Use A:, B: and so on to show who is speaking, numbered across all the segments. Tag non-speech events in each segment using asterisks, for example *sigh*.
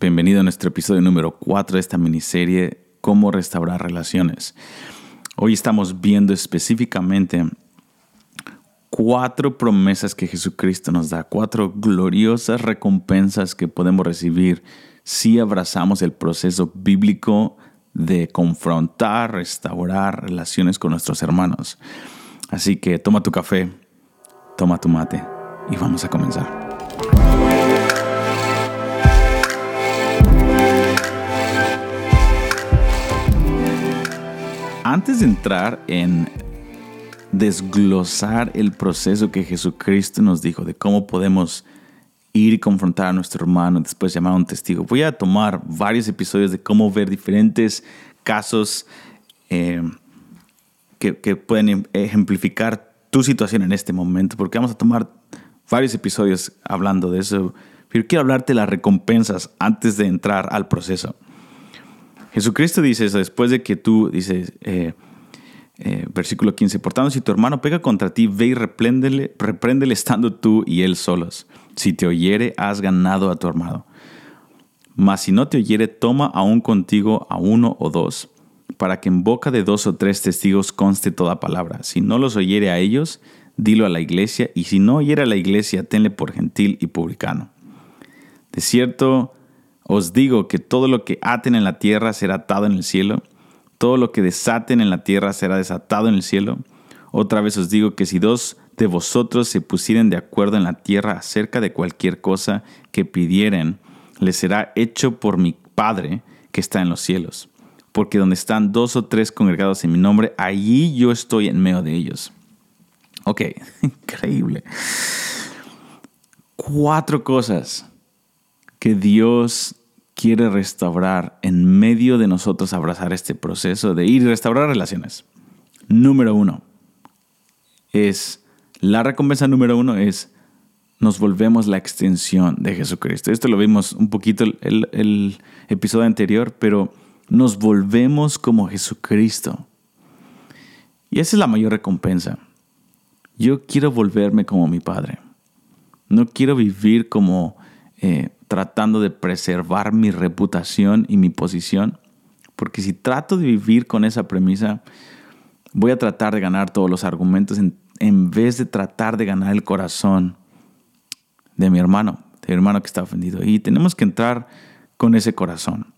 A: Bienvenido a nuestro episodio número 4 de esta miniserie Cómo restaurar relaciones. Hoy estamos viendo específicamente cuatro promesas que Jesucristo nos da, cuatro gloriosas recompensas que podemos recibir si abrazamos el proceso bíblico de confrontar, restaurar relaciones con nuestros hermanos. Así que toma tu café, toma tu mate y vamos a comenzar. Antes de entrar en desglosar el proceso que Jesucristo nos dijo de cómo podemos ir y confrontar a nuestro hermano, después llamar a un testigo, voy a tomar varios episodios de cómo ver diferentes casos eh, que, que pueden ejemplificar tu situación en este momento, porque vamos a tomar varios episodios hablando de eso, pero quiero hablarte de las recompensas antes de entrar al proceso. Jesucristo dice eso después de que tú dices, eh, eh, versículo 15, por tanto, si tu hermano pega contra ti, ve y repréndele, repréndele estando tú y él solos. Si te oyere, has ganado a tu hermano. Mas si no te oyere, toma aún contigo a uno o dos, para que en boca de dos o tres testigos conste toda palabra. Si no los oyere a ellos, dilo a la iglesia, y si no oyere a la iglesia, tenle por gentil y publicano. De cierto, os digo que todo lo que aten en la tierra será atado en el cielo, todo lo que desaten en la tierra será desatado en el cielo. Otra vez os digo que si dos de vosotros se pusieren de acuerdo en la tierra acerca de cualquier cosa que pidieren, les será hecho por mi Padre que está en los cielos. Porque donde están dos o tres congregados en mi nombre, allí yo estoy en medio de ellos. Ok, *laughs* increíble. Cuatro cosas que Dios quiere restaurar en medio de nosotros abrazar este proceso de ir y restaurar relaciones. Número uno es, la recompensa número uno es, nos volvemos la extensión de Jesucristo. Esto lo vimos un poquito el, el episodio anterior, pero nos volvemos como Jesucristo. Y esa es la mayor recompensa. Yo quiero volverme como mi Padre. No quiero vivir como eh, tratando de preservar mi reputación y mi posición. Porque si trato de vivir con esa premisa, voy a tratar de ganar todos los argumentos en, en vez de tratar de ganar el corazón de mi hermano, de mi hermano que está ofendido. Y tenemos que entrar con ese corazón.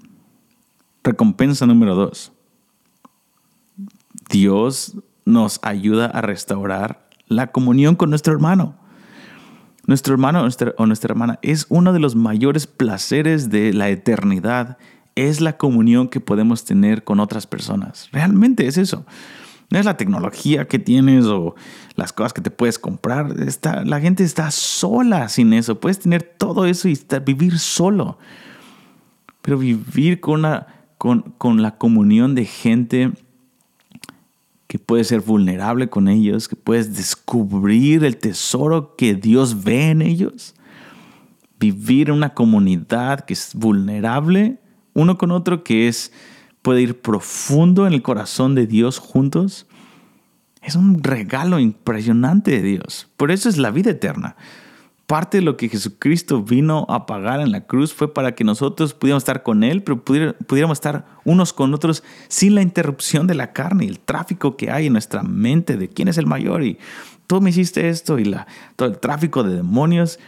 A: Recompensa número dos. Dios nos ayuda a restaurar la comunión con nuestro hermano. Nuestro hermano o nuestra hermana es uno de los mayores placeres de la eternidad. Es la comunión que podemos tener con otras personas. Realmente es eso. No es la tecnología que tienes o las cosas que te puedes comprar. Está, la gente está sola sin eso. Puedes tener todo eso y estar, vivir solo. Pero vivir con, con, con la comunión de gente que puedes ser vulnerable con ellos, que puedes descubrir el tesoro que Dios ve en ellos. Vivir en una comunidad que es vulnerable uno con otro, que es puede ir profundo en el corazón de Dios juntos. Es un regalo impresionante de Dios. Por eso es la vida eterna parte de lo que Jesucristo vino a pagar en la cruz fue para que nosotros pudiéramos estar con Él, pero pudiéramos estar unos con otros sin la interrupción de la carne y el tráfico que hay en nuestra mente de quién es el mayor y tú me hiciste esto y todo el tráfico de demonios.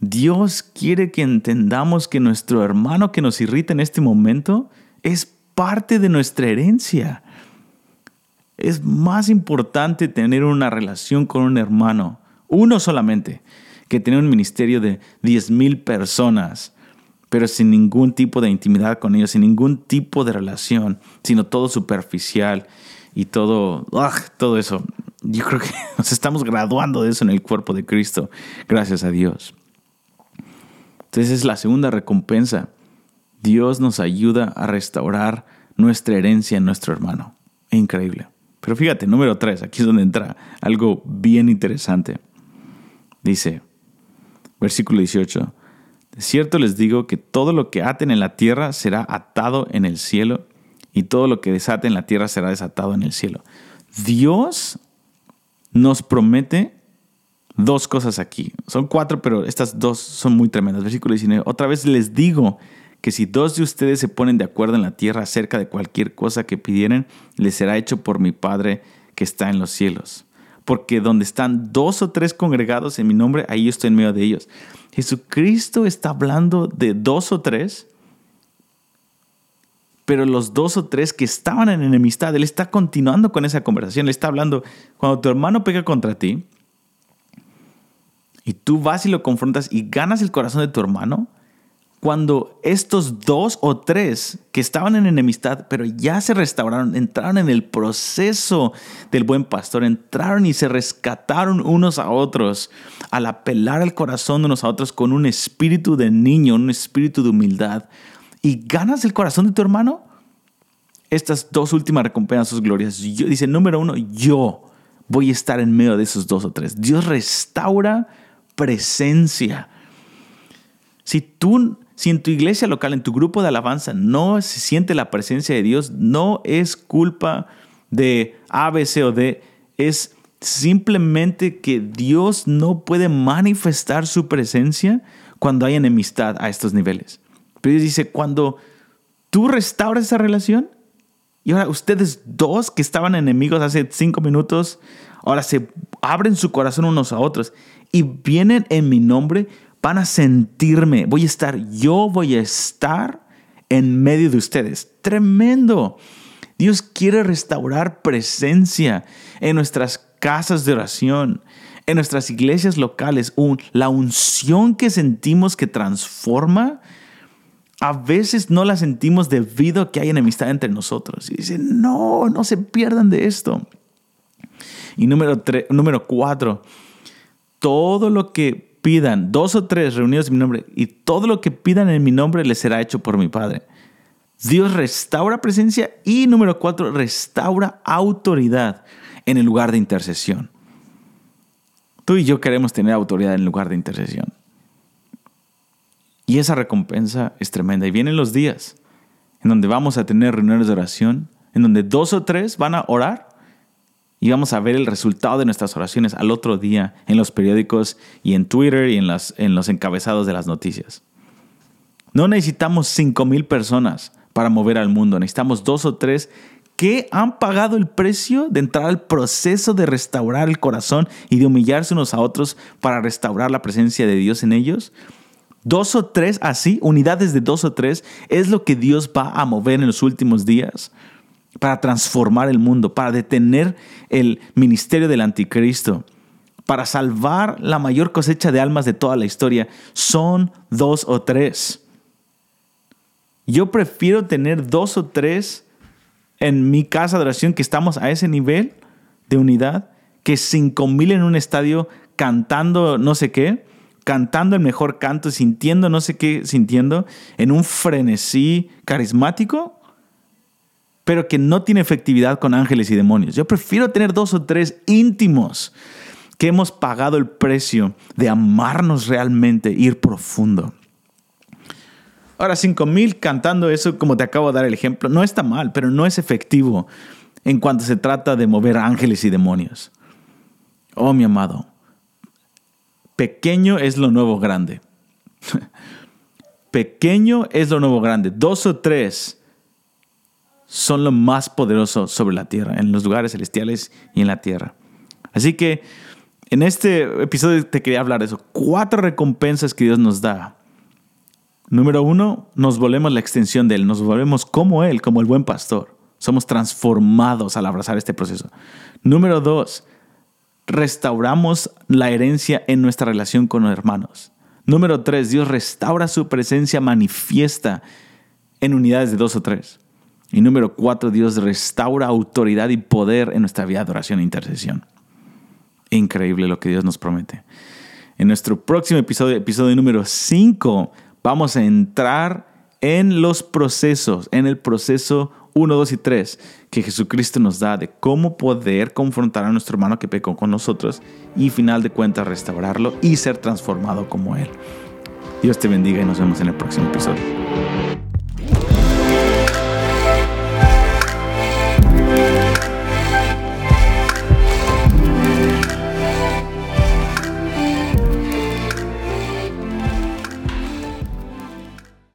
A: Dios quiere que entendamos que nuestro hermano que nos irrita en este momento es parte de nuestra herencia. Es más importante tener una relación con un hermano, uno solamente, que tiene un ministerio de 10.000 personas, pero sin ningún tipo de intimidad con ellos, sin ningún tipo de relación, sino todo superficial y todo, todo eso. Yo creo que *laughs* nos estamos graduando de eso en el cuerpo de Cristo, gracias a Dios. Entonces es la segunda recompensa. Dios nos ayuda a restaurar nuestra herencia en nuestro hermano. Increíble. Pero fíjate, número tres, aquí es donde entra algo bien interesante. Dice, Versículo 18. De cierto les digo que todo lo que aten en la tierra será atado en el cielo y todo lo que desaten en la tierra será desatado en el cielo. Dios nos promete dos cosas aquí. Son cuatro, pero estas dos son muy tremendas. Versículo 19. Otra vez les digo que si dos de ustedes se ponen de acuerdo en la tierra acerca de cualquier cosa que pidieren, les será hecho por mi Padre que está en los cielos. Porque donde están dos o tres congregados en mi nombre, ahí estoy en medio de ellos. Jesucristo está hablando de dos o tres, pero los dos o tres que estaban en enemistad, Él está continuando con esa conversación. Él está hablando, cuando tu hermano pega contra ti, y tú vas y lo confrontas y ganas el corazón de tu hermano, cuando estos dos o tres que estaban en enemistad, pero ya se restauraron, entraron en el proceso del buen pastor, entraron y se rescataron unos a otros al apelar al corazón de unos a otros con un espíritu de niño, un espíritu de humildad, y ganas el corazón de tu hermano, estas dos últimas recompensas glorias, dice, número uno, yo voy a estar en medio de esos dos o tres. Dios restaura presencia. Si tú si en tu iglesia local, en tu grupo de alabanza, no se siente la presencia de Dios, no es culpa de A, B, C o D, es simplemente que Dios no puede manifestar su presencia cuando hay enemistad a estos niveles. Pero Dios dice, cuando tú restauras esa relación, y ahora ustedes dos que estaban enemigos hace cinco minutos, ahora se abren su corazón unos a otros y vienen en mi nombre, van a sentirme, voy a estar, yo voy a estar en medio de ustedes. Tremendo. Dios quiere restaurar presencia en nuestras casas de oración, en nuestras iglesias locales. la unción que sentimos que transforma, a veces no la sentimos debido a que hay enemistad entre nosotros. Y dicen, no, no se pierdan de esto. Y número, número cuatro, todo lo que pidan, dos o tres reunidos en mi nombre, y todo lo que pidan en mi nombre les será hecho por mi Padre. Dios restaura presencia y número cuatro, restaura autoridad en el lugar de intercesión. Tú y yo queremos tener autoridad en el lugar de intercesión. Y esa recompensa es tremenda. Y vienen los días en donde vamos a tener reuniones de oración, en donde dos o tres van a orar y vamos a ver el resultado de nuestras oraciones al otro día en los periódicos y en Twitter y en, las, en los encabezados de las noticias. No necesitamos 5 mil personas para mover al mundo, necesitamos dos o tres que han pagado el precio de entrar al proceso de restaurar el corazón y de humillarse unos a otros para restaurar la presencia de Dios en ellos. Dos o tres así, unidades de dos o tres, es lo que Dios va a mover en los últimos días para transformar el mundo, para detener el ministerio del anticristo, para salvar la mayor cosecha de almas de toda la historia, son dos o tres. Yo prefiero tener dos o tres en mi casa de oración que estamos a ese nivel de unidad que cinco mil en un estadio cantando no sé qué, cantando el mejor canto, sintiendo no sé qué, sintiendo en un frenesí carismático pero que no tiene efectividad con ángeles y demonios. Yo prefiero tener dos o tres íntimos que hemos pagado el precio de amarnos realmente, ir profundo. Ahora, 5000 cantando eso, como te acabo de dar el ejemplo, no está mal, pero no es efectivo en cuanto se trata de mover ángeles y demonios. Oh, mi amado, pequeño es lo nuevo grande. *laughs* pequeño es lo nuevo grande. Dos o tres son lo más poderoso sobre la tierra, en los lugares celestiales y en la tierra. Así que en este episodio te quería hablar de eso. Cuatro recompensas que Dios nos da. Número uno, nos volvemos la extensión de Él, nos volvemos como Él, como el buen pastor. Somos transformados al abrazar este proceso. Número dos, restauramos la herencia en nuestra relación con los hermanos. Número tres, Dios restaura su presencia manifiesta en unidades de dos o tres. Y número cuatro, Dios restaura autoridad y poder en nuestra vida de oración e intercesión. Increíble lo que Dios nos promete. En nuestro próximo episodio, episodio número cinco, vamos a entrar en los procesos, en el proceso 1, 2 y 3 que Jesucristo nos da de cómo poder confrontar a nuestro hermano que pecó con nosotros y final de cuentas restaurarlo y ser transformado como Él. Dios te bendiga y nos vemos en el próximo episodio.